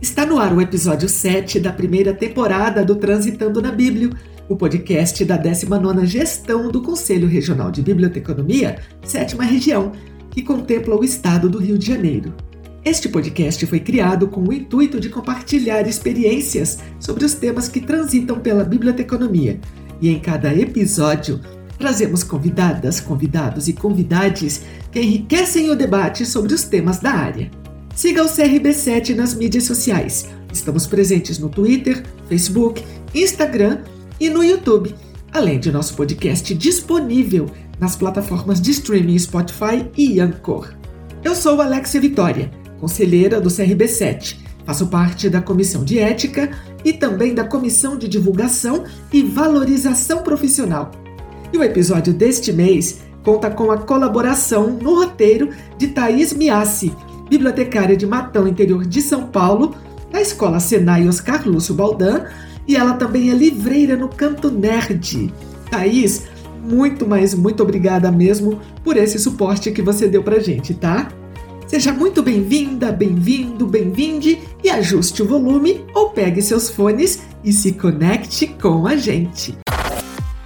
Está no ar o episódio 7 da primeira temporada do Transitando na Bíblia, o podcast da 19ª Gestão do Conselho Regional de Biblioteconomia, sétima região, que contempla o estado do Rio de Janeiro. Este podcast foi criado com o intuito de compartilhar experiências sobre os temas que transitam pela biblioteconomia, e em cada episódio trazemos convidadas, convidados e convidades que enriquecem o debate sobre os temas da área. Siga o CRB7 nas mídias sociais. Estamos presentes no Twitter, Facebook, Instagram e no YouTube, além de nosso podcast disponível nas plataformas de streaming Spotify e Anchor. Eu sou Alexia Vitória, conselheira do CRB7. Faço parte da Comissão de Ética e também da Comissão de Divulgação e Valorização Profissional e o episódio deste mês conta com a colaboração no roteiro de Thaís Miassi, bibliotecária de Matão, interior de São Paulo, na Escola Senai Oscar Lúcio Baldan, e ela também é livreira no Canto Nerd. Thaís, muito, mais muito obrigada mesmo por esse suporte que você deu pra gente, tá? Seja muito bem-vinda, bem-vindo, bem-vinde e ajuste o volume ou pegue seus fones e se conecte com a gente.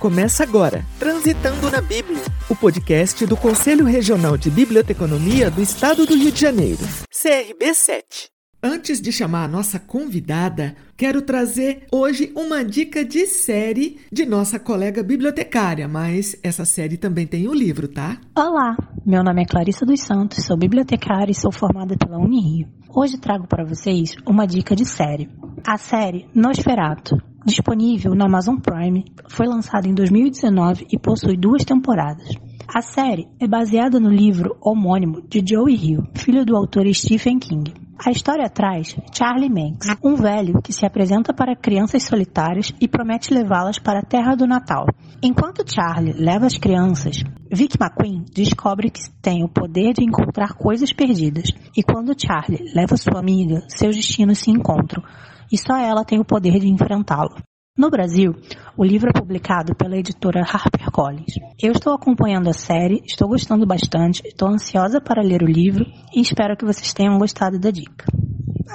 Começa agora, Transitando na Bíblia, o podcast do Conselho Regional de Biblioteconomia do Estado do Rio de Janeiro, CRB7. Antes de chamar a nossa convidada, quero trazer hoje uma dica de série de nossa colega bibliotecária, mas essa série também tem o um livro, tá? Olá, meu nome é Clarissa dos Santos, sou bibliotecária e sou formada pela Unirio. Hoje trago para vocês uma dica de série. A série Nosferato, disponível na Amazon Prime, foi lançada em 2019 e possui duas temporadas. A série é baseada no livro homônimo de Joe Hill, filho do autor Stephen King. A história traz Charlie Manx, um velho que se apresenta para crianças solitárias e promete levá-las para a Terra do Natal. Enquanto Charlie leva as crianças, Vic McQueen descobre que tem o poder de encontrar coisas perdidas. E quando Charlie leva sua amiga, seus destinos se encontram e só ela tem o poder de enfrentá-lo. No Brasil, o livro é publicado pela editora HarperCollins. Eu estou acompanhando a série, estou gostando bastante, estou ansiosa para ler o livro e espero que vocês tenham gostado da dica.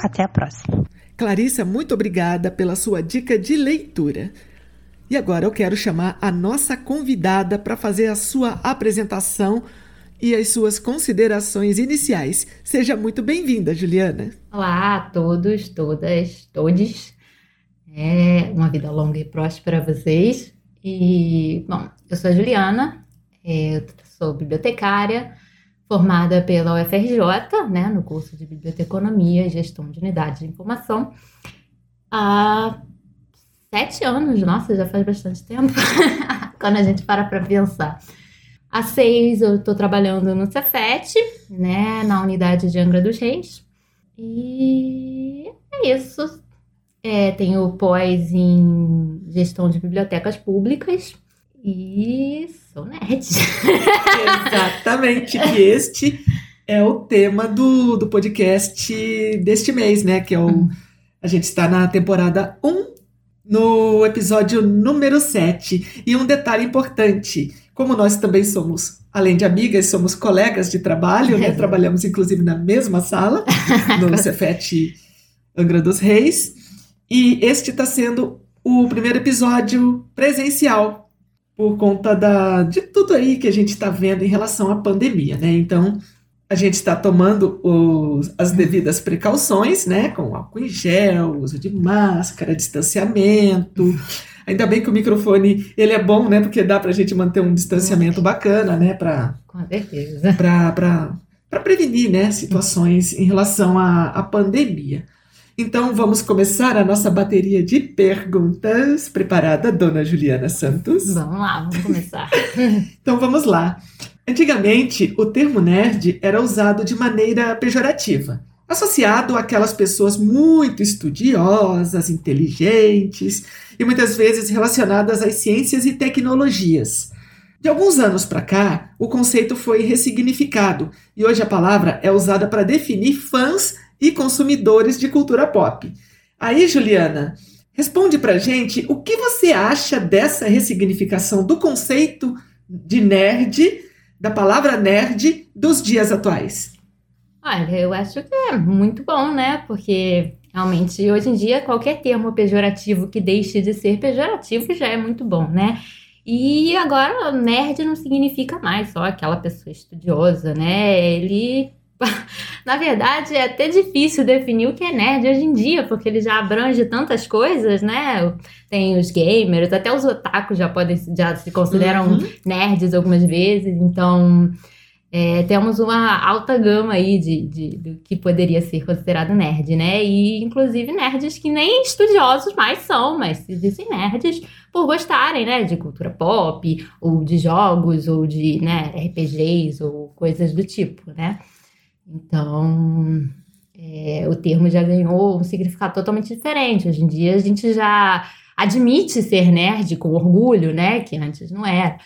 Até a próxima. Clarissa, muito obrigada pela sua dica de leitura. E agora eu quero chamar a nossa convidada para fazer a sua apresentação e as suas considerações iniciais. Seja muito bem-vinda, Juliana. Olá a todos, todas, todes. É uma vida longa e próspera a vocês. E, bom, eu sou a Juliana, é, eu sou bibliotecária, formada pela UFRJ, né, no curso de Biblioteconomia e Gestão de Unidades de Informação, há sete anos, nossa, já faz bastante tempo, quando a gente para para pensar. Há seis eu estou trabalhando no Cefet, né, na unidade de Angra dos Reis. E é isso. É, tenho pós em gestão de bibliotecas públicas e sou nerd. Exatamente, que este é o tema do, do podcast deste mês, né? Que é o. Hum. A gente está na temporada 1, no episódio número 7. E um detalhe importante: como nós também somos, além de amigas, somos colegas de trabalho, né? Trabalhamos inclusive na mesma sala, no Cefet Angra dos Reis. E este está sendo o primeiro episódio presencial, por conta da, de tudo aí que a gente está vendo em relação à pandemia, né? Então, a gente está tomando os, as devidas precauções, né? Com álcool em gel, uso de máscara, distanciamento. Ainda bem que o microfone ele é bom, né? Porque dá para a gente manter um distanciamento bacana, né? Pra, Com certeza. Para prevenir, né? Situações em relação à, à pandemia. Então vamos começar a nossa bateria de perguntas. Preparada, dona Juliana Santos? Vamos lá, vamos começar. então vamos lá. Antigamente, o termo nerd era usado de maneira pejorativa, associado àquelas pessoas muito estudiosas, inteligentes e muitas vezes relacionadas às ciências e tecnologias. De alguns anos para cá, o conceito foi ressignificado e hoje a palavra é usada para definir fãs e consumidores de cultura pop. Aí, Juliana, responde pra gente o que você acha dessa ressignificação do conceito de nerd, da palavra nerd, dos dias atuais. Olha, eu acho que é muito bom, né? Porque Realmente, hoje em dia, qualquer termo pejorativo que deixe de ser pejorativo já é muito bom, né? E agora, nerd não significa mais só aquela pessoa estudiosa, né? Ele. Na verdade, é até difícil definir o que é nerd hoje em dia, porque ele já abrange tantas coisas, né? Tem os gamers, até os otakus já podem já se consideram uhum. nerds algumas vezes, então é, temos uma alta gama aí de, de, do que poderia ser considerado nerd, né? E inclusive nerds que nem estudiosos mais são, mas se dizem nerds por gostarem, né? De cultura pop, ou de jogos, ou de né, RPGs, ou coisas do tipo, né? Então, é, o termo já ganhou um significado totalmente diferente. Hoje em dia a gente já admite ser nerd com orgulho, né? Que antes não era.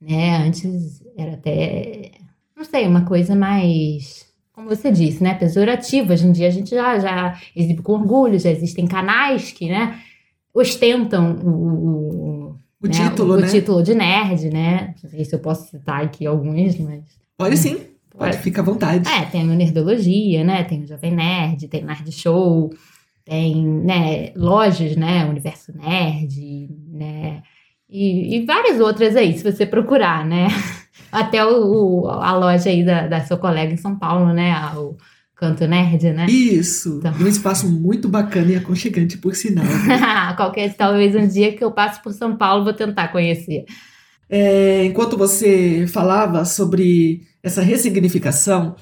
Né? Antes era até não sei, uma coisa mais, como você disse, né, pejorativa. Hoje em dia a gente já, já exibe com orgulho, já existem canais que, né, ostentam o, o né, título, o, né? O título de nerd, né? Não sei se eu posso citar aqui alguns, mas... Pode sim. Pode, fica à vontade. É, tem o Nerdologia, né? Tem o Jovem Nerd, tem Nerd Show, tem, né, lojas, né? Universo Nerd, né? E, e várias outras aí, se você procurar, né? Até o, o, a loja aí da, da sua colega em São Paulo, né? O Canto Nerd, né? Isso. Então. Um espaço muito bacana e aconchegante, por sinal. Qualquer, talvez um dia que eu passe por São Paulo, vou tentar conhecer. É, enquanto você falava sobre essa ressignificação,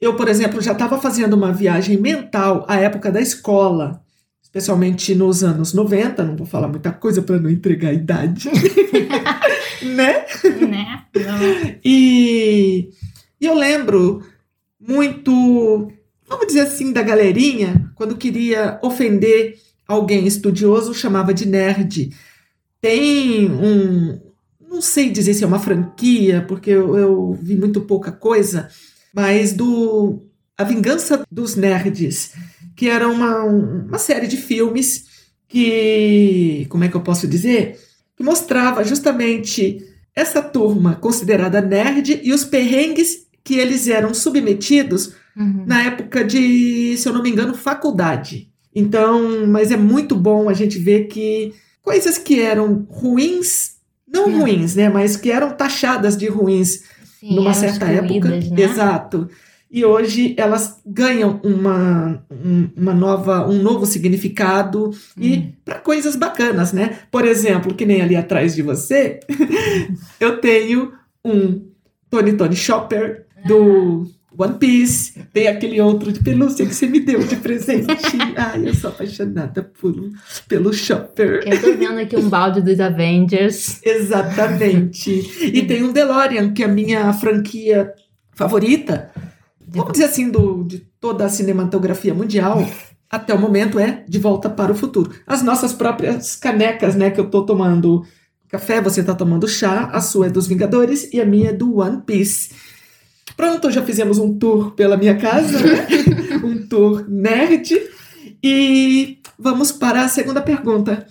eu, por exemplo, já estava fazendo uma viagem mental à época da escola, especialmente nos anos 90, não vou falar muita coisa para não entregar a idade. né? Né? E, e eu lembro muito, vamos dizer assim, da galerinha, quando queria ofender alguém estudioso, chamava de nerd. Tem um, não sei dizer se é uma franquia, porque eu, eu vi muito pouca coisa, mas do A Vingança dos Nerds, que era uma, uma série de filmes que, como é que eu posso dizer? que mostrava justamente essa turma considerada nerd e os perrengues que eles eram submetidos uhum. na época de, se eu não me engano, faculdade. Então, mas é muito bom a gente ver que coisas que eram ruins, não uhum. ruins, né, mas que eram taxadas de ruins Sim, numa certa época, né? exato e hoje elas ganham uma, uma nova, um novo significado e hum. para coisas bacanas, né? Por exemplo, que nem ali atrás de você, eu tenho um Tony Tony Shopper do One Piece, tem aquele outro de pelúcia que você me deu de presente. Ai, eu sou apaixonada por, pelo Shopper. Eu tô vendo aqui um balde dos Avengers. Exatamente. E tem um DeLorean, que é a minha franquia favorita vamos dizer assim, do, de toda a cinematografia mundial, até o momento é De Volta para o Futuro. As nossas próprias canecas, né, que eu tô tomando café, você tá tomando chá, a sua é dos Vingadores e a minha é do One Piece. Pronto, já fizemos um tour pela minha casa, né? um tour nerd. E vamos para a segunda pergunta.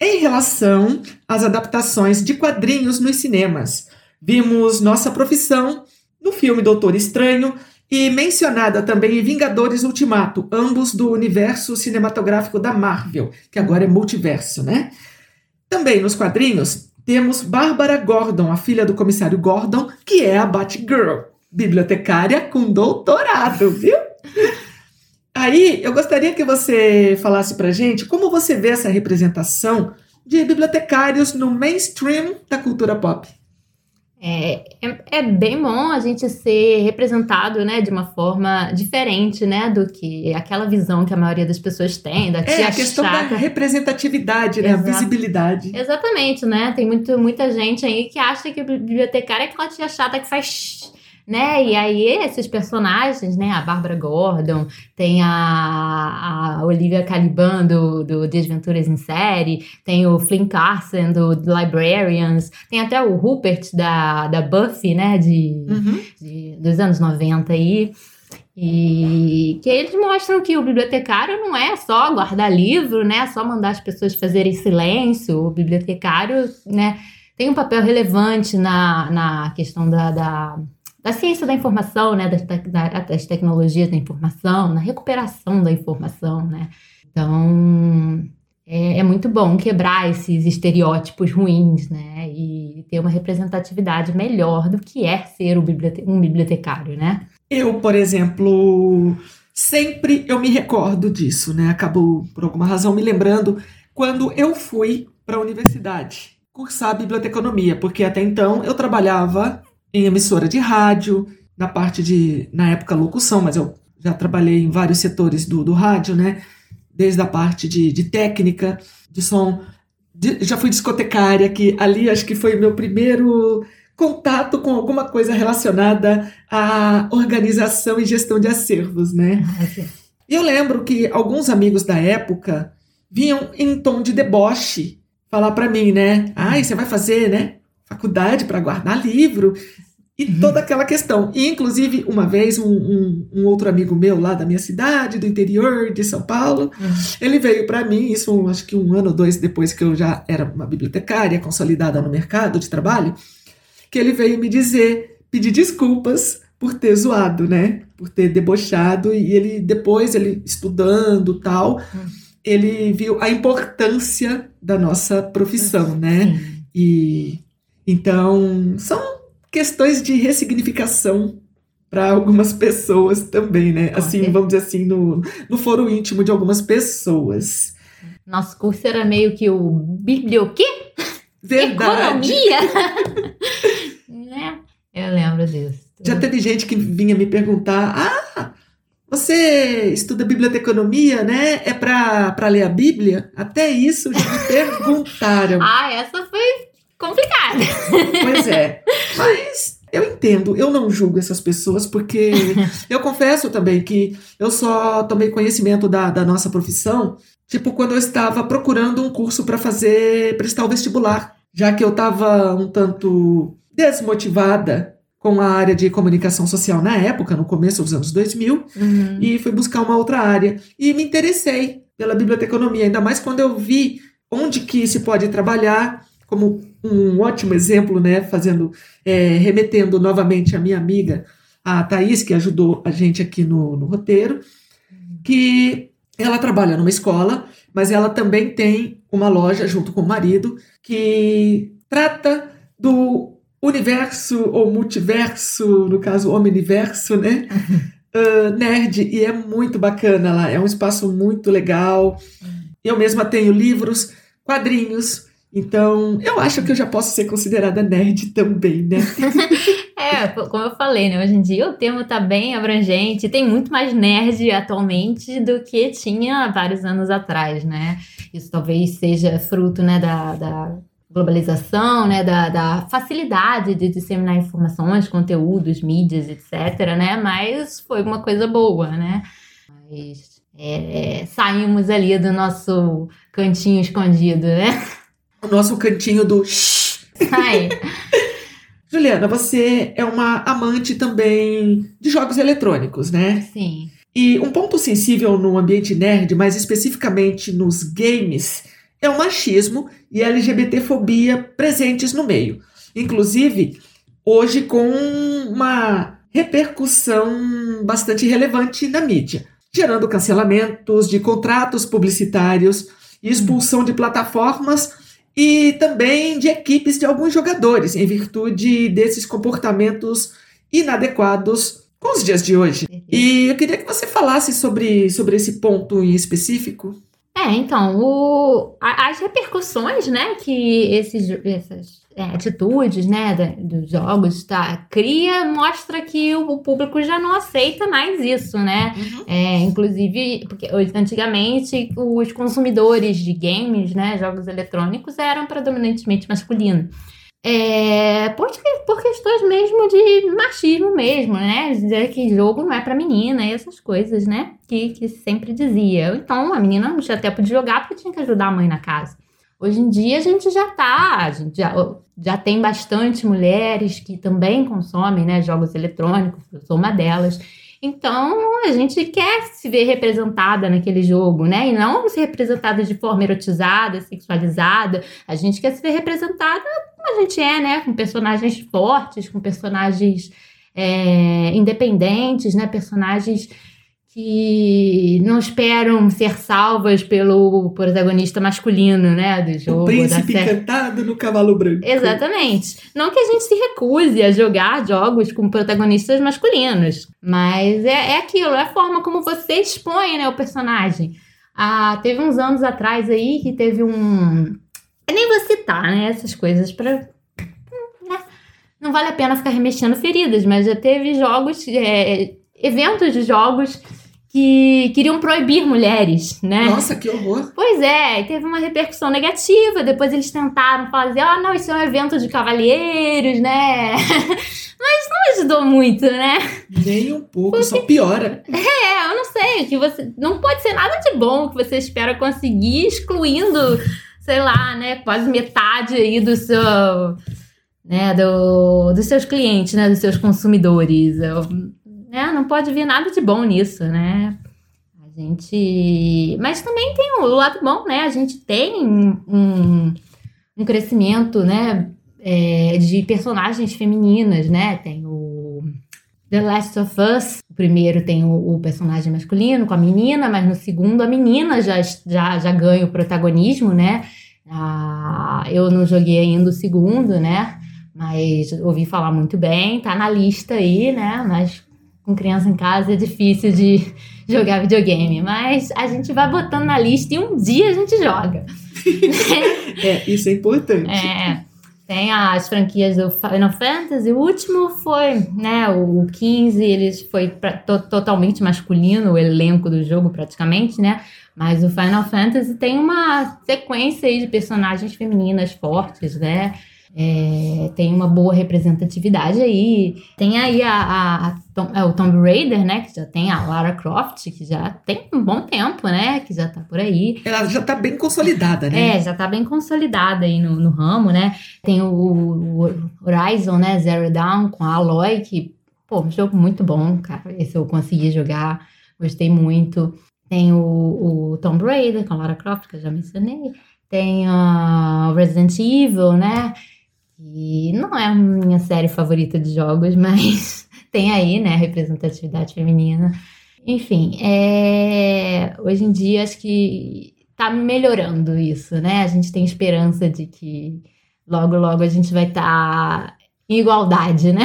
Em relação às adaptações de quadrinhos nos cinemas, vimos nossa profissão no filme Doutor Estranho, e mencionada também em Vingadores Ultimato, ambos do universo cinematográfico da Marvel, que agora é multiverso, né? Também nos quadrinhos temos Bárbara Gordon, a filha do comissário Gordon, que é a Batgirl, bibliotecária com doutorado, viu? Aí eu gostaria que você falasse pra gente como você vê essa representação de bibliotecários no mainstream da cultura pop. É, é, é, bem bom a gente ser representado, né, de uma forma diferente, né, do que aquela visão que a maioria das pessoas tem da tia É, a questão chata. da representatividade, né, a visibilidade. Exatamente, né, tem muito, muita gente aí que acha que o bibliotecário é aquela tia chata que faz né? E aí esses personagens, né? A Bárbara Gordon, tem a, a Olivia Caliban do, do Desventuras em Série, tem o Flynn Carson do Librarians, tem até o Rupert da, da Buffy, né? De, uhum. de dos anos 90 aí. E que eles mostram que o bibliotecário não é só guardar livro, né? Só mandar as pessoas fazerem silêncio. O bibliotecário, né? Tem um papel relevante na, na questão da, da da ciência da informação, né, das, das tecnologias da informação, na recuperação da informação, né. Então, é, é, muito bom quebrar esses estereótipos ruins, né? E ter uma representatividade melhor do que é ser um bibliotecário, né? Eu, por exemplo, sempre eu me recordo disso, né? Acabou, por alguma razão, me lembrando quando eu fui para a universidade cursar biblioteconomia, porque até então eu trabalhava em emissora de rádio, na parte de, na época, locução, mas eu já trabalhei em vários setores do, do rádio, né? Desde a parte de, de técnica, de som. De, já fui discotecária, que ali acho que foi o meu primeiro contato com alguma coisa relacionada à organização e gestão de acervos, né? E eu lembro que alguns amigos da época vinham em tom de deboche falar para mim, né? Ah, você vai fazer, né? Faculdade para guardar livro e uhum. toda aquela questão. E, inclusive, uma vez, um, um, um, outro amigo meu lá da minha cidade, do interior de São Paulo, uhum. ele veio para mim, isso acho que um ano ou dois depois que eu já era uma bibliotecária consolidada no mercado de trabalho, que ele veio me dizer, pedir desculpas por ter zoado, né? Por ter debochado. E ele, depois, ele estudando tal. Uhum ele viu a importância da nossa profissão, né? E então são questões de ressignificação para algumas pessoas também, né? Assim, vamos dizer assim, no, no foro íntimo de algumas pessoas. Nosso curso era meio que o biblioquê? Verdade. Economia! né? Eu lembro disso. Já teve gente que vinha me perguntar: ah, você estuda biblioteconomia, né? É para ler a Bíblia? Até isso já me perguntaram. ah, essa foi complicada. pois é. Mas eu entendo, eu não julgo essas pessoas, porque eu confesso também que eu só tomei conhecimento da, da nossa profissão, tipo, quando eu estava procurando um curso para fazer, prestar o vestibular. Já que eu estava um tanto desmotivada com a área de comunicação social na época, no começo dos anos 2000, uhum. e fui buscar uma outra área. E me interessei pela biblioteconomia, ainda mais quando eu vi onde que se pode trabalhar, como um ótimo exemplo, né, fazendo, é, remetendo novamente a minha amiga, a Thaís, que ajudou a gente aqui no, no roteiro, que ela trabalha numa escola, mas ela também tem uma loja junto com o marido que trata do universo ou multiverso, no caso omniverso, né? Uh, nerd, e é muito bacana lá, é um espaço muito legal. Eu mesma tenho livros, quadrinhos, então eu acho que eu já posso ser considerada nerd também, né? é, como eu falei, né? Hoje em dia o termo está bem abrangente, tem muito mais nerd atualmente do que tinha vários anos atrás, né? Isso talvez seja fruto né, da, da globalização, né, da, da, facilidade de disseminar informações, conteúdos, mídias, etc., né, mas foi uma coisa boa, né, mas é, é, saímos ali do nosso cantinho escondido, né. O nosso cantinho do Sai. Juliana, você é uma amante também de jogos eletrônicos, né? Sim. E um ponto sensível no ambiente nerd, mais especificamente nos games, é o machismo e a LGBTfobia presentes no meio. Inclusive, hoje com uma repercussão bastante relevante na mídia, gerando cancelamentos de contratos publicitários e expulsão de plataformas e também de equipes de alguns jogadores, em virtude desses comportamentos inadequados com os dias de hoje. E eu queria que você falasse sobre, sobre esse ponto em específico. É, então, o, as repercussões, né, que esses, essas é, atitudes, né, da, dos jogos tá, cria, mostra que o, o, público já não aceita mais isso, né? Uhum. É, inclusive, porque antigamente os consumidores de games, né, jogos eletrônicos, eram predominantemente masculinos. É, por, por questões mesmo de machismo mesmo, né? Dizer que jogo não é para menina e essas coisas, né? Que, que sempre dizia. Então, a menina não tinha tempo de jogar porque tinha que ajudar a mãe na casa. Hoje em dia a gente já tá, a gente já, já tem bastante mulheres que também consomem né, jogos eletrônicos, eu sou uma delas. Então, a gente quer se ver representada naquele jogo, né? E não se representada de forma erotizada, sexualizada. A gente quer se ver representada como a gente é, né? Com personagens fortes, com personagens é, independentes, né? Personagens que não esperam ser salvas pelo protagonista masculino, né, do jogo. O príncipe cantado no cavalo branco. Exatamente. Não que a gente se recuse a jogar jogos com protagonistas masculinos, mas é, é aquilo, é a forma como você expõe, né, o personagem. Ah, teve uns anos atrás aí que teve um... Eu nem vou citar, né, essas coisas para né, não vale a pena ficar remexendo feridas, mas já teve jogos, é, eventos de jogos que queriam proibir mulheres, né? Nossa, que horror! Pois é, teve uma repercussão negativa. Depois eles tentaram fazer, ah, não, isso é um evento de cavalheiros, né? Mas não ajudou muito, né? Nem um pouco, Porque... só piora. É, eu não sei, que você não pode ser nada de bom que você espera conseguir excluindo, sei lá, né, quase metade aí do seu né, do, dos seus clientes, né, dos seus consumidores. Eu, né? Não pode vir nada de bom nisso, né? A gente. Mas também tem o lado bom, né? A gente tem um, um crescimento, né? É, de personagens femininas, né? Tem o The Last of Us. O primeiro tem o, o, personagem masculino com a menina, mas no segundo a menina já, já, já ganha o protagonismo, né? Ah, eu não joguei ainda o segundo, né? Mas ouvi falar muito bem, tá na lista aí, né? Mas com criança em casa é difícil de jogar videogame, mas a gente vai botando na lista e um dia a gente joga. é, isso é importante. É, tem as franquias do Final Fantasy, o último foi, né, o 15, eles foi pra, to, totalmente masculino, o elenco do jogo praticamente, né, mas o Final Fantasy tem uma sequência aí de personagens femininas fortes, né, é, tem uma boa representatividade aí. Tem aí a, a, a Tom, é, o Tomb Raider, né? Que já tem a Lara Croft, que já tem um bom tempo, né? Que já tá por aí. Ela já tá bem consolidada, né? É, já tá bem consolidada aí no, no ramo, né? Tem o, o Horizon, né? Zero Dawn com a Aloy, que, pô, um jogo muito bom, cara. Esse eu consegui jogar, gostei muito. Tem o, o Tomb Raider com a Lara Croft, que eu já mencionei. Tem o Resident Evil, né? E não é a minha série favorita de jogos, mas tem aí, né, representatividade feminina. Enfim, é... hoje em dia acho que tá melhorando isso, né? A gente tem esperança de que logo, logo a gente vai estar tá em igualdade, né?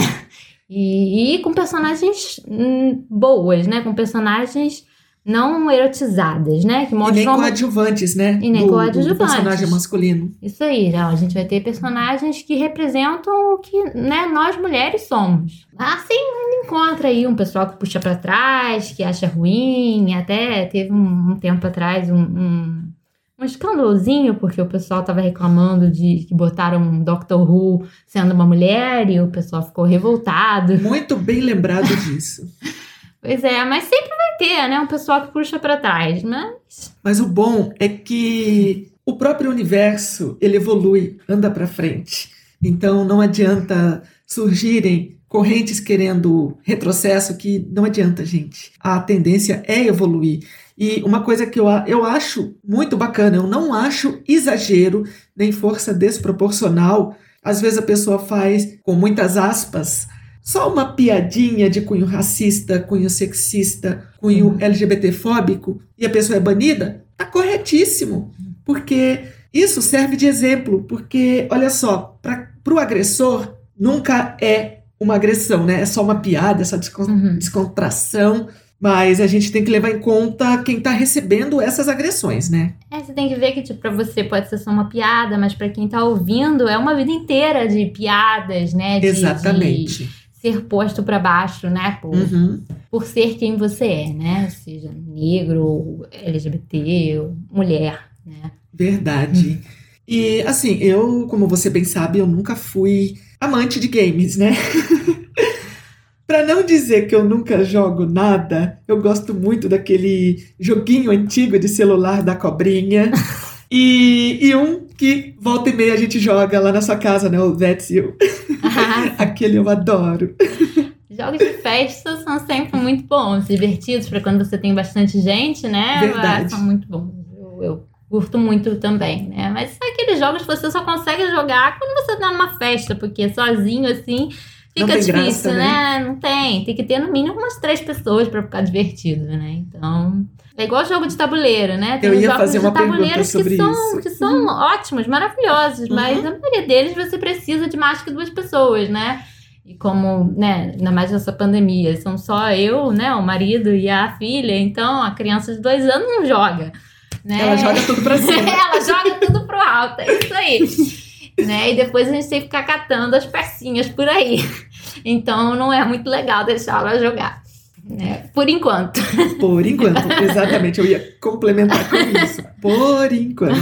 E, e com personagens hum, boas, né? Com personagens não erotizadas, né? Que mostram... E nem coadjuvantes, né? E nem do, coadjuvantes. Do personagem masculino. Isso aí, a gente vai ter personagens que representam o que né, nós mulheres somos. Assim, encontra aí um pessoal que puxa para trás, que acha ruim. Até teve um, um tempo atrás um, um, um escandalozinho, porque o pessoal tava reclamando de que botaram um Doctor Who sendo uma mulher e o pessoal ficou revoltado. Muito bem lembrado disso. Pois é, mas sempre vai ter, né? Um pessoal que puxa para trás, mas. Mas o bom é que o próprio universo ele evolui, anda para frente. Então não adianta surgirem correntes querendo retrocesso, que não adianta, gente. A tendência é evoluir. E uma coisa que eu, eu acho muito bacana, eu não acho exagero nem força desproporcional. Às vezes a pessoa faz, com muitas aspas, só uma piadinha de cunho racista, cunho sexista, cunho uhum. LGBTfóbico e a pessoa é banida, tá corretíssimo, porque isso serve de exemplo, porque olha só, para o agressor nunca é uma agressão, né? É só uma piada, essa uhum. descontração. Mas a gente tem que levar em conta quem está recebendo essas agressões, né? É, você tem que ver que, tipo, pra você pode ser só uma piada, mas para quem está ouvindo é uma vida inteira de piadas, né? De, Exatamente. De ser posto para baixo, né? Por, uhum. por ser quem você é, né? Seja negro, LGBT, mulher, né? Verdade. E assim, eu, como você bem sabe, eu nunca fui amante de games, né? Para não dizer que eu nunca jogo nada, eu gosto muito daquele joguinho antigo de celular da cobrinha. e, e um que volta e meia a gente joga lá na sua casa, né? O That's You. Ah. Aquele eu adoro. Jogos de festa são sempre muito bons, divertidos para quando você tem bastante gente, né? Verdade. São muito bons. Eu, eu, curto muito também, né? Mas são aqueles jogos que você só consegue jogar quando você tá numa festa, porque sozinho assim Fica difícil, graça, né? Não tem. Tem que ter no mínimo umas três pessoas pra ficar divertido, né? Então. É igual jogo de tabuleiro, né? Tem Eu ia jogos fazer de uma pergunta tabuleiros que são, isso. Uhum. que são ótimos, maravilhosos, mas a maioria deles você precisa de mais que duas pessoas, né? E como, né, ainda mais nessa pandemia, são só eu, né, o marido e a filha, então a criança de dois anos não joga. Né? Ela joga tudo pra cima. Ela joga tudo pro alto, é isso aí. né? E depois a gente tem que ficar catando as pecinhas por aí. Então não é muito legal deixar ela jogar. Né? Por enquanto. Por enquanto, exatamente. Eu ia complementar com isso. Por enquanto.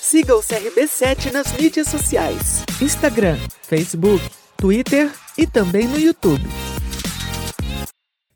Siga o CRB7 nas mídias sociais: Instagram, Facebook, Twitter e também no YouTube.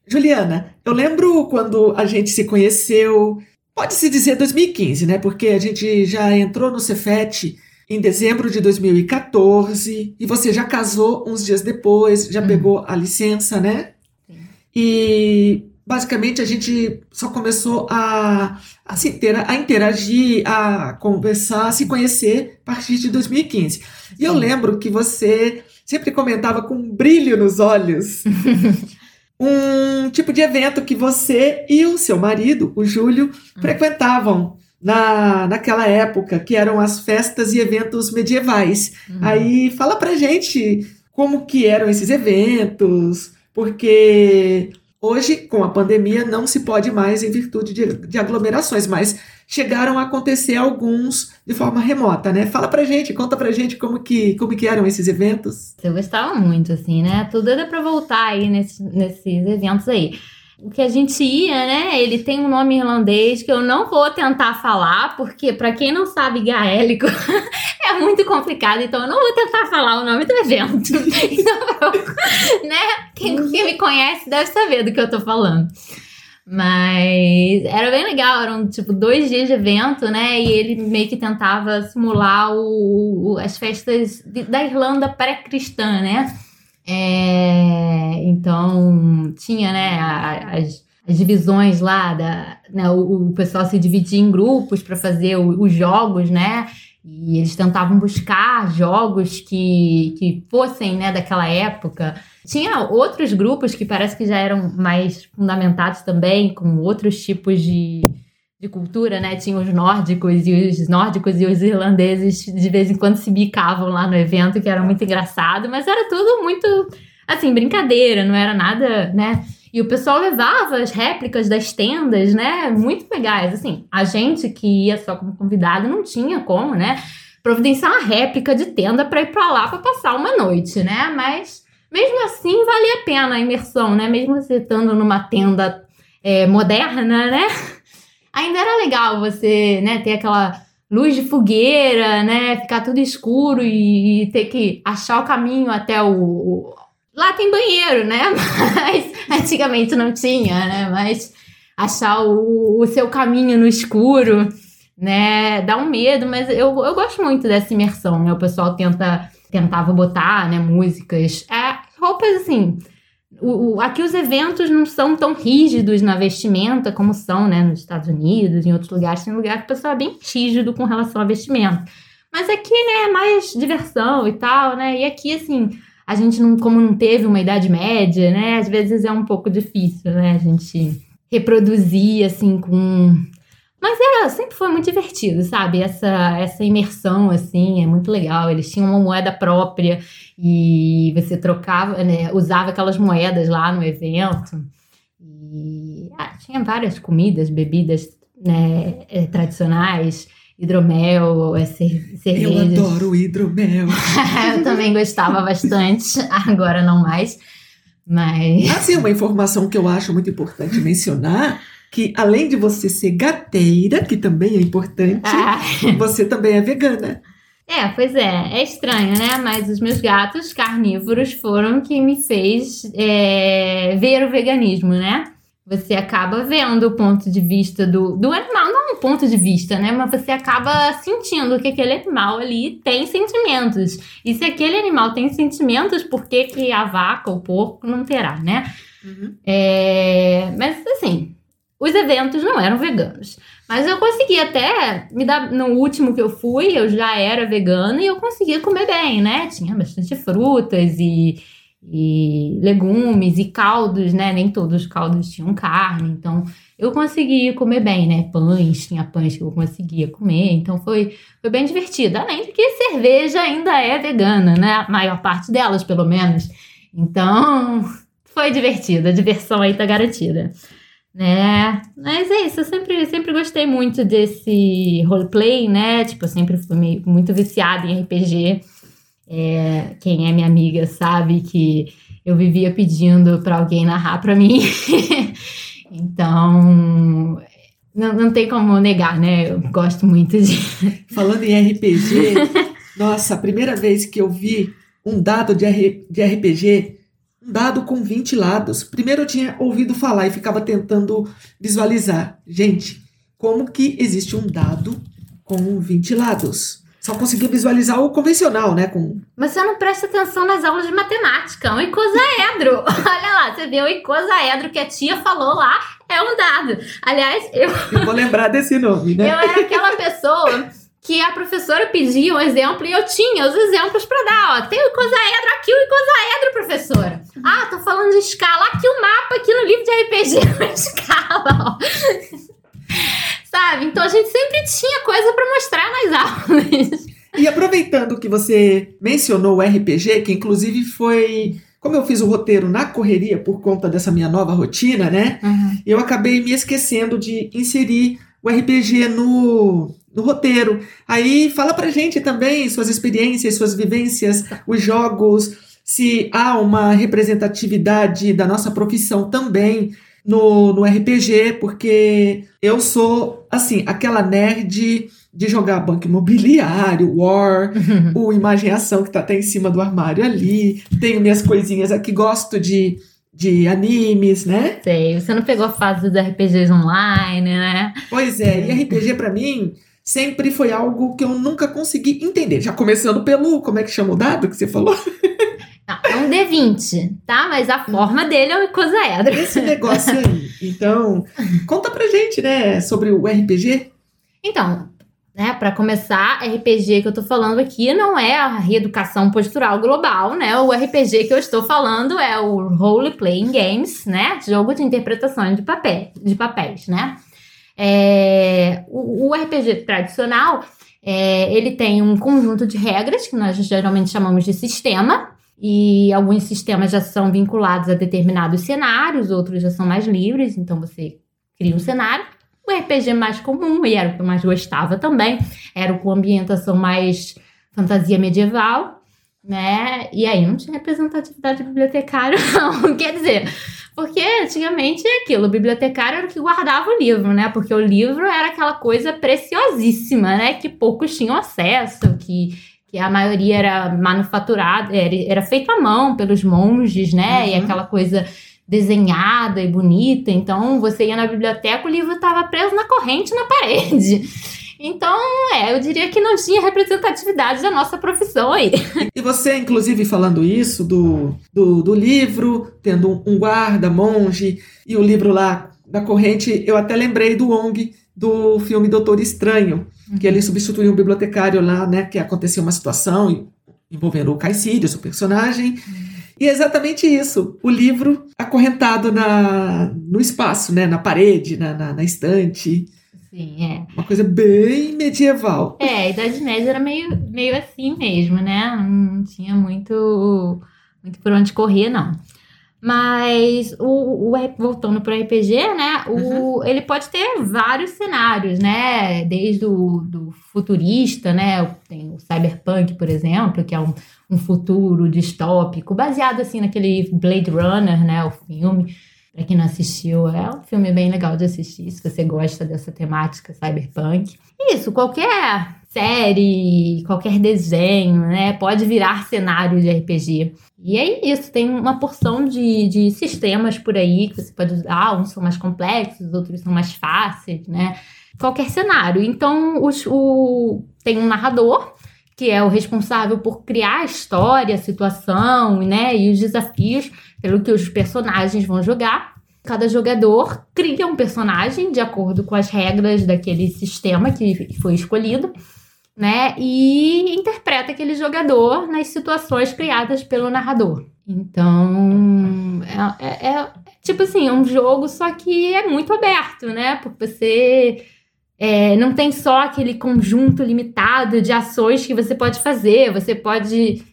Juliana, eu lembro quando a gente se conheceu, pode-se dizer 2015, né? Porque a gente já entrou no Cefet em dezembro de 2014 e você já casou uns dias depois, já Uhum. pegou a licença, né? Sim. E basicamente a gente só começou a, a se intera- a interagir, a conversar, a se conhecer a partir de 2015. E eu Sim. lembro que você sempre comentava com um brilho nos olhos um tipo de evento que você e o seu marido, o Júlio, frequentavam na, naquela época, que eram as festas e eventos medievais. Uhum. Aí fala pra gente como que eram esses eventos, porque hoje, com a pandemia, não se pode mais em virtude de, de aglomerações, mas chegaram a acontecer alguns de forma remota, né? Fala pra gente, conta pra gente como que, como que eram esses eventos. Eu gostava muito, assim, né? Tudo era pra voltar aí nesses, nesses eventos aí. O que a gente ia, né? Ele tem um nome irlandês que eu não vou tentar falar, porque pra quem não sabe gaélico é muito complicado, então eu não vou tentar falar o nome do evento. Então, né? Quem, quem me conhece deve saber do que eu tô falando. Mas era bem legal, eram tipo dois dias de evento, né? E ele meio que tentava simular o, o- as festas de- da Irlanda pré-cristã, né? É, então tinha, né, as, as divisões lá, da, né, o, o pessoal se dividia em grupos para fazer o- os jogos, né? E eles tentavam buscar jogos que, que fossem né, daquela época. Tinha outros grupos que parece que já eram mais fundamentados também, com outros tipos de, de cultura, né? Tinha os nórdicos e os nórdicos e os irlandeses de vez em quando se bicavam lá no evento, que era muito engraçado, mas era tudo muito assim, brincadeira, não era nada, né? E o pessoal levava as réplicas das tendas, né? Muito legais. Assim, a gente que ia só como convidado não tinha como, né? Providenciar uma réplica de tenda para ir para lá para passar uma noite, né? Mas mesmo assim valia a pena a imersão, né? Mesmo você estando numa tenda é, moderna, né? Ainda era legal você, né, ter aquela luz de fogueira, né? Ficar tudo escuro e, e ter que achar o caminho até o, o- Lá tem banheiro, né? Mas antigamente não tinha, né? Mas achar o, o seu caminho no escuro, né? Dá um medo, mas eu, eu gosto muito dessa imersão, né? O pessoal tenta, tentava botar, né, músicas. É, roupas assim. O, o- aqui os eventos não são tão rígidos na vestimenta como são, né, nos Estados Unidos, em outros lugares. Tem lugar que o pessoal é bem rígido com relação à vestimenta. Mas aqui, né, é mais diversão e tal, né? E aqui, assim, a gente não, como não teve uma idade média, né? Às vezes é um pouco difícil, né? A gente reproduzir, assim, com. Mas era, sempre foi muito divertido, sabe? Essa, essa imersão, assim, é muito legal. Eles tinham uma moeda própria e você trocava, né? Usava aquelas moedas lá no evento. E ah, tinha várias comidas, bebidas né, eh, tradicionais, hidromel, eh, cer- Eu adoro hidromel. eu também gostava bastante, agora não mais. Mas. Assim, uma informação que eu acho muito importante mencionar, que além de você ser gateira, que também é importante, Ah, você também é vegana. é, pois é, é estranho, né? Mas os meus gatos carnívoros foram que me fez é, ver o veganismo, né? Você acaba vendo o ponto de vista do, do animal, não um ponto de vista, né? Mas você acaba sentindo que aquele animal ali tem sentimentos. E se aquele animal tem sentimentos, por que, que a vaca, o porco, não terá, né? É, mas assim, os eventos não eram veganos. Mas eu consegui até me dar. No último que eu fui, eu já era vegana e eu conseguia comer bem, né? Tinha bastante frutas e, e legumes e caldos, né? Nem todos os caldos tinham carne, então eu conseguia comer bem, né? Pães, tinha pães que eu conseguia comer, então foi, foi bem divertido. Além de que cerveja ainda é vegana, né? A maior parte delas, pelo menos. Então, foi divertido, a diversão aí tá garantida. Né? Mas é isso, eu sempre, sempre gostei muito desse roleplay, né? Tipo, eu sempre fui meio, muito viciada em RPG. É, quem é minha amiga sabe que eu vivia pedindo para alguém narrar para mim. então, não, não tem como negar, né? Eu gosto muito de. Falando em RPG, nossa, a primeira vez que eu vi um dado de, R, de RPG dado com 20 lados. Primeiro eu tinha ouvido falar e ficava tentando visualizar. Gente, como que existe um dado com 20 lados? Só conseguia visualizar o convencional, né? Com... Mas você não presta atenção nas aulas de matemática. Um icosaedro. Olha lá, você vê o icosaedro que a tia falou lá, é um dado. Aliás, eu. Eu vou lembrar desse nome, né? Eu era aquela pessoa que a professora pedia um exemplo e eu tinha os exemplos para dar. Ó, tem o icosaedro aqui, o icosaedro, professora. Ah, tô falando de escala. Aqui o mapa, aqui no livro de RPG, uma escala, ó. Sabe? Então a gente sempre tinha coisa para mostrar nas aulas. E aproveitando que você mencionou o RPG, que inclusive foi. Como eu fiz o roteiro na correria por conta dessa minha nova rotina, né? Uhum. Eu acabei me esquecendo de inserir o RPG no, no roteiro. Aí fala pra gente também suas experiências, suas vivências, os jogos, se há uma representatividade da nossa profissão também no, no RPG, porque eu sou, assim, aquela nerd de jogar banco imobiliário, War, o Imagem Ação que tá até em cima do armário ali, tenho minhas coisinhas aqui, gosto de de animes, né? Sei, você não pegou a fase dos RPGs online, né? Pois é, e RPG para mim sempre foi algo que eu nunca consegui entender. Já começando pelo, como é que chama o dado que você falou? Não, é um D20, tá? Mas a forma dele é um icosaedro. Esse negócio aí. Então, conta pra gente, né, sobre o RPG. Então, né, para começar, RPG que eu estou falando aqui não é a reeducação postural global, né? O RPG que eu estou falando é o Role Playing Games, né? Jogo de interpretação de, papel, de papéis, né? É, o, o, RPG tradicional, é, ele tem um conjunto de regras que nós geralmente chamamos de sistema, e alguns sistemas já são vinculados a determinados cenários, outros já são mais livres, então você cria um cenário. O RPG mais comum, e era o que eu mais gostava também, era o com ambientação mais fantasia medieval, né? E aí não tinha representatividade bibliotecária, não. Quer dizer, porque antigamente é aquilo, o bibliotecário era o que guardava o livro, né? Porque o livro era aquela coisa preciosíssima, né? Que poucos tinham acesso, que que a maioria era manufaturada, era, era feito à mão pelos monges, né? Uhum. E aquela coisa desenhada e bonita. Então, você ia na biblioteca, o livro estava preso na corrente na parede. Então, é, eu diria que não tinha representatividade da nossa profissão aí. E você, inclusive, falando isso do, do, do livro, tendo um guarda, monge, e o livro lá da corrente, eu até lembrei do ONG do filme Doutor Estranho, que ele substituiu um bibliotecário lá, né, que aconteceu uma situação envolvendo o Caecídios, o personagem. E é exatamente isso, o livro acorrentado na, no espaço, né, na parede, na, na, na estante. Sim, é. Uma coisa bem medieval. É, a Idade Média era meio, meio assim mesmo, né? Não tinha muito, muito por onde correr, não. Mas o, o voltando para o RPG, né? O, uhum. Ele pode ter vários cenários, né? Desde o do futurista, né? Tem o cyberpunk, por exemplo, que é um, um futuro distópico, baseado assim naquele Blade Runner, né? O filme. Para quem não assistiu, é um filme bem legal de assistir, se você gosta dessa temática cyberpunk. Isso, qualquer série, qualquer desenho, né? Pode virar cenário de RPG. E é isso, tem uma porção de, de sistemas por aí que você pode usar, uns são mais complexos, outros são mais fáceis, né? Qualquer cenário. Então, os, o, tem um narrador, que é o responsável por criar a história, a situação, né? E os desafios pelo que os personagens vão jogar. Cada jogador cria um personagem de acordo com as regras daquele sistema que foi escolhido, né? E interpreta aquele jogador nas situações criadas pelo narrador. Então, é, é, é tipo assim, um jogo, só que é muito aberto, né? Porque você é, não tem só aquele conjunto limitado de ações que você pode fazer. Você pode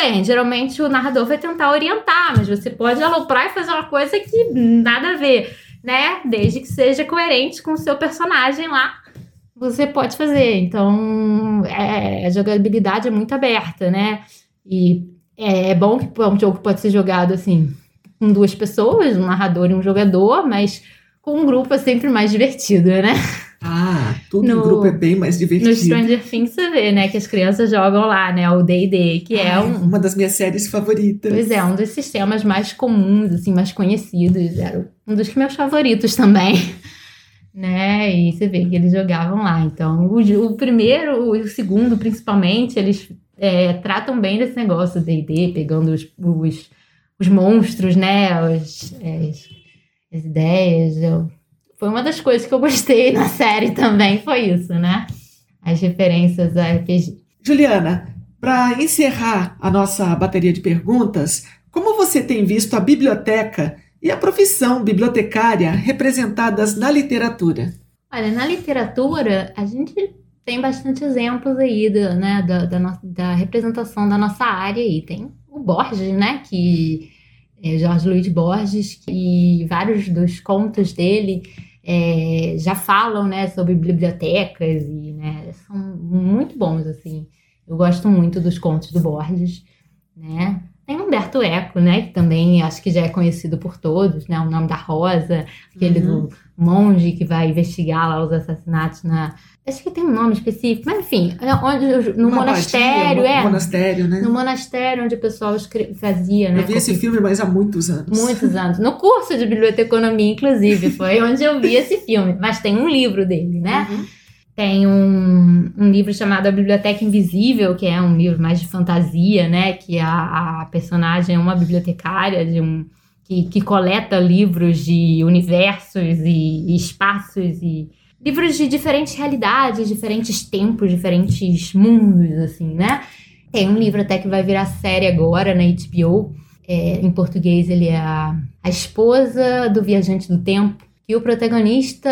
Bem, geralmente o narrador vai tentar orientar, mas você pode aloprar e fazer uma coisa que nada a ver, né? Desde que seja coerente com o seu personagem lá, você pode fazer. Então, é, a jogabilidade é muito aberta, né? E é, é bom que um jogo pode ser jogado assim com duas pessoas, um narrador e um jogador, mas com um grupo é sempre mais divertido, né? Ah, tudo no, grupo é bem mais divertido. No Stranger Things você vê, né, que as crianças jogam lá, né, o D&D, que é um... Uma das minhas séries favoritas. Pois é, um dos sistemas mais comuns, assim, mais conhecidos. Era um dos meus favoritos também. Né, e você vê que eles jogavam lá. Então, o, o primeiro, o segundo, principalmente, eles é, tratam bem desse negócio D&D, pegando os, os, os monstros, né, é, as, as ideias... Eu, foi uma das coisas que eu gostei na série também, foi isso, né? As referências a RPG. Juliana, para encerrar a nossa bateria de perguntas, como você tem visto a biblioteca e a profissão bibliotecária representadas na literatura? Olha, na literatura, a gente tem bastante exemplos aí né, da, da, da representação da nossa área aí. Tem o Borges, né, que é Jorge Luiz Borges, e vários dos contos dele é, já falam, né, sobre bibliotecas e, né, são muito bons, assim. Eu gosto muito dos contos do Borges, né? Tem Humberto Eco, né, que também acho que já é conhecido por todos, né, o nome da Rosa, aquele uhum. do monge que vai investigar lá os assassinatos na Acho que tem um nome específico, mas enfim, é onde, no uma monastério, é. monastério, né? No monastério onde o pessoal fazia, né? Eu vi esse filme, mas há muitos anos. Muitos anos. No curso de biblioteconomia, inclusive, foi onde eu vi esse filme. Mas tem um livro dele, né? Uhum. Tem um, um livro chamado A Biblioteca Invisível, que é um livro mais de fantasia, né? Que a, a personagem é uma bibliotecária de um que, que coleta livros de universos e, e espaços e livros de diferentes realidades, diferentes tempos, diferentes mundos, assim, né? Tem um livro até que vai virar série agora na HBO. É, em português, ele é a, a esposa do viajante do tempo. E o protagonista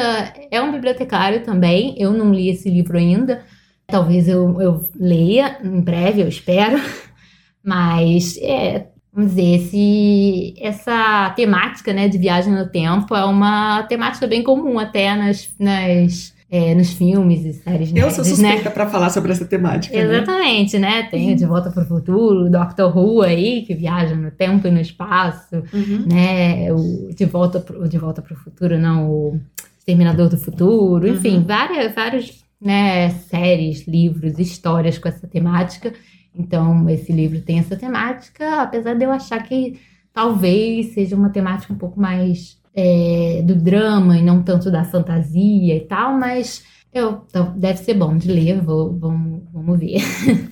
é um bibliotecário também. Eu não li esse livro ainda. Talvez eu, eu leia em breve, eu espero. Mas é, vamos dizer, esse, essa temática né, de viagem no tempo é uma temática bem comum até nas, nas é, nos filmes e séries Eu sou suspeita né? para falar sobre essa temática. Né? Exatamente, né? né? Tem De Volta para o Futuro, Doctor Who aí, que viaja no tempo e no espaço, uhum. né? O De Volta pro, De Volta para o Futuro, não, o Exterminador do Futuro, enfim, uhum. várias, várias né, séries, livros, histórias com essa temática. Então, esse livro tem essa temática, apesar de eu achar que talvez seja uma temática um pouco mais é, do drama e não tanto da fantasia e tal, mas eu, então, deve ser bom de ler, vou, vamos, vamos ver.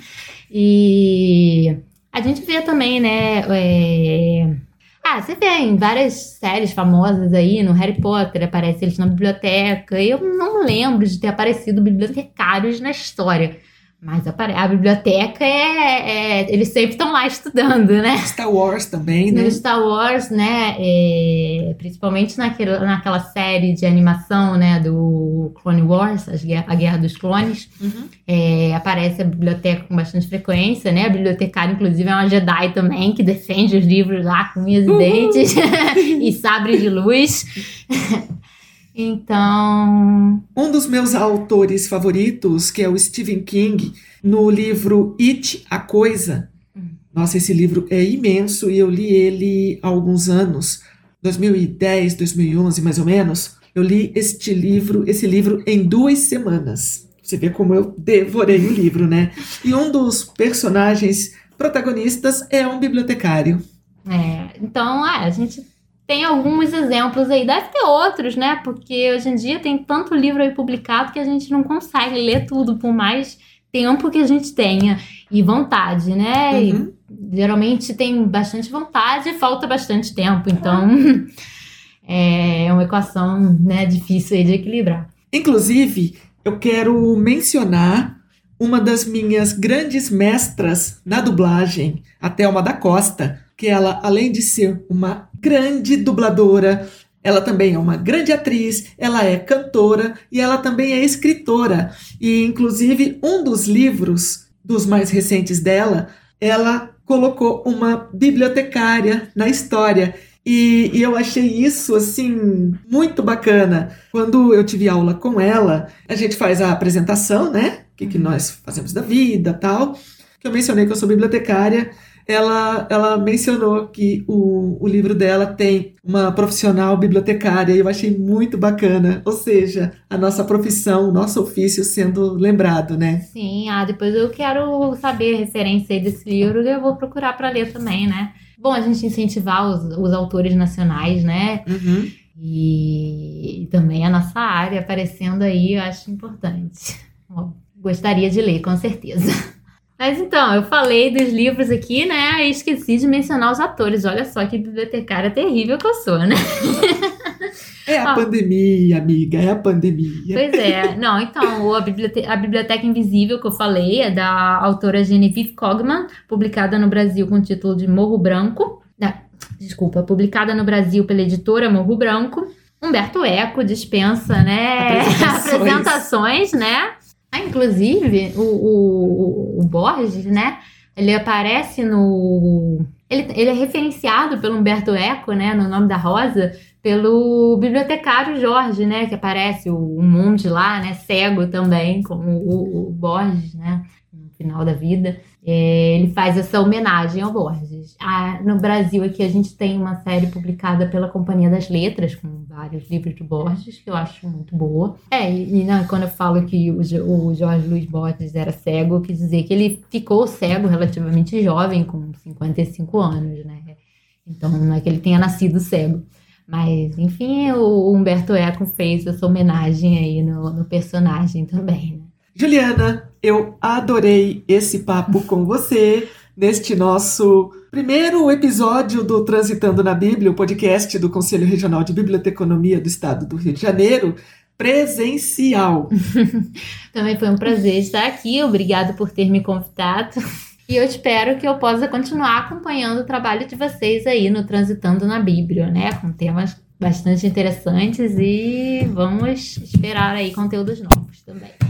e a gente vê também, né? É, ah, você vê em várias séries famosas aí, no Harry Potter, aparece eles na biblioteca. Eu não lembro de ter aparecido bibliotecários na história. Mas a, a biblioteca é, é, Eles sempre estão lá estudando, né? Star Wars também, né? No Star Wars, né? É, principalmente naquele, naquela série de animação, né? Do Clone Wars, a Guerra dos Clones. Uhum. É, aparece a biblioteca com bastante frequência, né? A bibliotecária, inclusive, é uma Jedi também, que defende os livros lá com unhas e dentes e sabre de luz. Então. Um dos meus autores favoritos, que é o Stephen King, no livro It, a Coisa. Nossa, esse livro é imenso e eu li ele há alguns anos, 2010, 2011 mais ou menos. Eu li este livro, esse livro em duas semanas. Você vê como eu devorei o livro, né? E um dos personagens protagonistas é um bibliotecário. É, então, é, a gente tem alguns exemplos aí, deve ter outros, né? Porque hoje em dia tem tanto livro aí publicado que a gente não consegue ler tudo, por mais tempo que a gente tenha e vontade, né? Uhum. E, geralmente tem bastante vontade e falta bastante tempo, então. é uma equação né, difícil de equilibrar. Inclusive, eu quero mencionar uma das minhas grandes mestras na dublagem, a Thelma da Costa, que ela, além de ser uma grande dubladora, ela também é uma grande atriz, ela é cantora e ela também é escritora. E, inclusive, um dos livros dos mais recentes dela, ela colocou uma bibliotecária na história. E, e, eu achei isso, assim, muito bacana. Quando eu tive aula com ela, a gente faz a apresentação, né? O que, que uhum. nós fazemos da vida tal. Que eu mencionei que eu sou bibliotecária. Ela, ela mencionou que o, o livro dela tem uma profissional bibliotecária e eu achei muito bacana. Ou seja, a nossa profissão, o nosso ofício sendo lembrado, né? Sim, ah, depois eu quero saber a referência desse livro e eu vou procurar para ler também, né? bom a gente incentivar os, os autores nacionais, né? Uhum. E, e, também a nossa área aparecendo aí, eu acho importante. Bom, gostaria de ler, com certeza. Mas então, eu falei dos livros aqui, né? E esqueci de mencionar os atores. Olha só que bibliotecária terrível que eu sou, né? É a pandemia, amiga, é a pandemia. Pois é. Não, então, a Biblioteca, a Biblioteca Invisível que eu falei é da autora Genevieve Cogman, publicada no Brasil com o título de Morro Branco. Ah, desculpa, publicada no Brasil pela editora Morro Branco. Humberto Eco dispensa, né? Apresentações, Apresentações né? Ah, inclusive, o, o, o Borges, né? Ele aparece no. Ele, ele é referenciado pelo Humberto Eco, né? No nome da Rosa, pelo bibliotecário Jorge, né, que aparece o, monte lá, né, cego também, como o, o Borges, né, no final da vida. É, ele faz essa homenagem ao Borges. Ah, no Brasil aqui a gente tem uma série publicada pela Companhia das Letras, com vários livros de Borges, que eu acho muito boa. É, e, e né, quando eu falo que o, o Jorge Luiz Borges era cego, quis dizer que ele ficou cego relativamente jovem, com 55 anos, né? Então não é que ele tenha nascido cego. Mas, enfim, o Humberto Eco fez essa homenagem aí no, no personagem também, né? Juliana, eu adorei esse papo com você neste nosso primeiro episódio do Transitando na Bíblia, o podcast do Conselho Regional de Biblioteconomia do Estado do Rio de Janeiro, presencial. Também foi um prazer estar aqui. Obrigado por ter me convidado. E eu espero que eu possa continuar acompanhando o trabalho de vocês aí no Transitando na Bíblia, né? Com temas bastante interessantes e vamos esperar aí conteúdos novos também.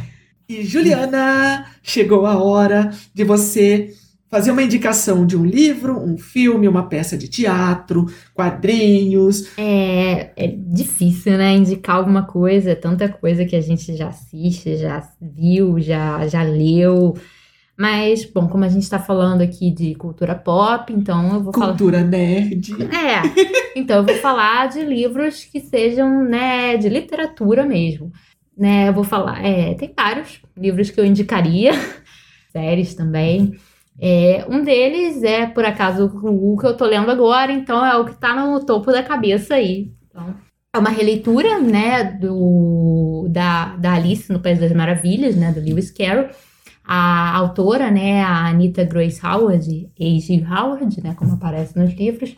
E Juliana, chegou a hora de você fazer uma indicação de um livro, um filme, uma peça de teatro, quadrinhos. É, é difícil, né? Indicar alguma coisa, é tanta coisa que a gente já assiste, já viu, já, já leu. Mas, bom, como a gente está falando aqui de cultura pop, então eu vou falar. Cultura nerd. É. Então eu vou falar de livros que sejam, né, de literatura mesmo. Né, eu vou falar. É, tem vários livros que eu indicaria, séries também. É, um deles é, por acaso, o que eu tô lendo agora, então é o que tá no topo da cabeça aí. Então, é uma releitura, né, do, da, da Alice no País das Maravilhas, né, do Lewis Carroll a autora, né, a Anita Grace Howard, A.G. Howard, né, como aparece nos livros,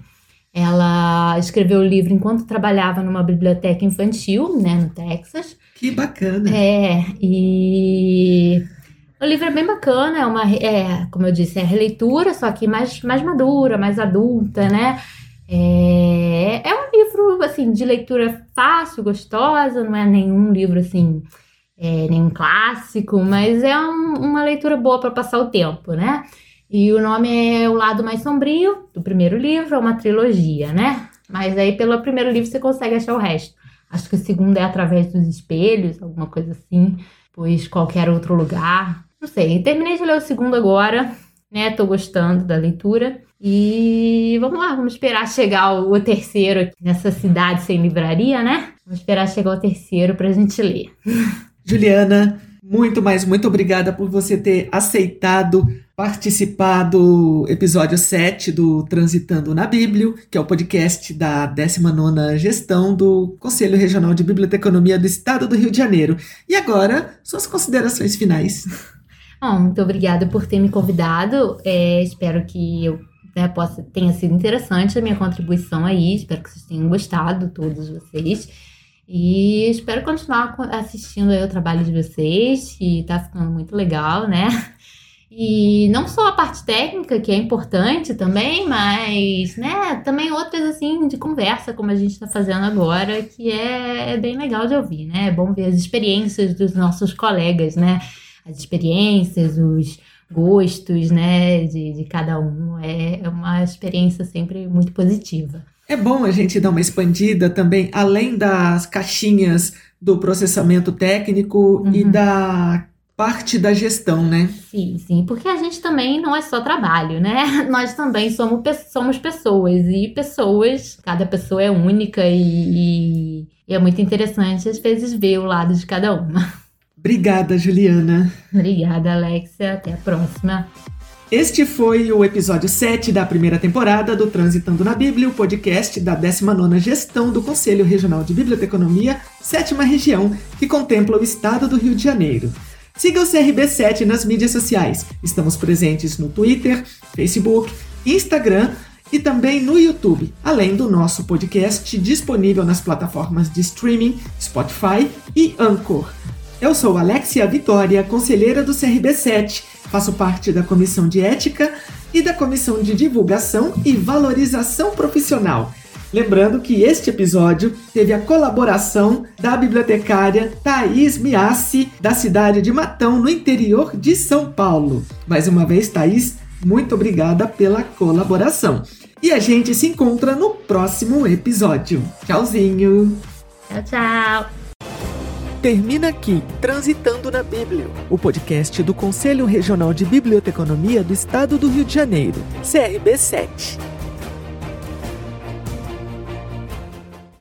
ela escreveu o livro enquanto trabalhava numa biblioteca infantil, né, no Texas. Que bacana! É, e o livro é bem bacana, é uma, é, como eu disse, é releitura, só que mais, mais madura, mais adulta, né? É, é um livro, assim, de leitura fácil, gostosa, não é nenhum livro, assim, é, nenhum clássico, mas é um, uma leitura boa para passar o tempo, né? E o nome é O Lado Mais Sombrio, do primeiro livro, é uma trilogia, né? Mas aí pelo primeiro livro você consegue achar o resto. Acho que o segundo é Através dos Espelhos, alguma coisa assim, pois qualquer outro lugar. Não sei, terminei de ler o segundo agora, né? Tô gostando da leitura. E vamos lá, vamos esperar chegar o, terceiro aqui nessa cidade sem livraria, né? Vamos esperar chegar o terceiro pra gente ler. Juliana, muito mais, muito obrigada por você ter aceitado participar do episódio 7 do Transitando na Bíblia, que é o podcast da 19ª Gestão do Conselho Regional de Biblioteconomia do Estado do Rio de Janeiro. E agora, suas considerações finais. Bom, muito obrigada por ter me convidado. É, espero que eu né, possa, tenha sido interessante a minha contribuição aí. Espero que vocês tenham gostado, todos vocês. E espero continuar assistindo o trabalho de vocês, que tá ficando muito legal, né? E não só a parte técnica, que é importante também, mas, né, também outras, assim, de conversa, como a gente está fazendo agora, que é, é, bem legal de ouvir, né? É bom ver as experiências dos nossos colegas, né? As experiências, os gostos, né, de, de cada um. É, é uma experiência sempre muito positiva. É bom a gente dar uma expandida também, além das caixinhas do processamento técnico uhum. e da parte da gestão, né? Sim, sim, porque a gente também não é só trabalho, né? Nós também somos, somos pessoas e pessoas, cada pessoa é única e, e é muito interessante às vezes ver o lado de cada uma. Obrigada, Juliana. Obrigada, Alexia. Até a próxima. Este foi o episódio 7 da primeira temporada do Transitando na Bíblia, o podcast da 19ª Gestão do Conselho Regional de Biblioteconomia, sétima região, que contempla o estado do Rio de Janeiro. Siga o CRB7 nas mídias sociais. Estamos presentes no Twitter, Facebook, Instagram e também no YouTube, além do nosso podcast disponível nas plataformas de streaming Spotify e Anchor. Eu sou Alexia Vitória, conselheira do CRB7, faço parte da Comissão de Ética e da Comissão de Divulgação e Valorização Profissional. Lembrando que este episódio teve a colaboração da bibliotecária Thaís Miassi, da cidade de Matão, no interior de São Paulo. Mais uma vez, Thaís, muito obrigada pela colaboração. E a gente se encontra no próximo episódio. Tchauzinho! Tchau, tchau! Termina aqui Transitando na Bíblia, o podcast do Conselho Regional de Biblioteconomia do Estado do Rio de Janeiro, CRB7.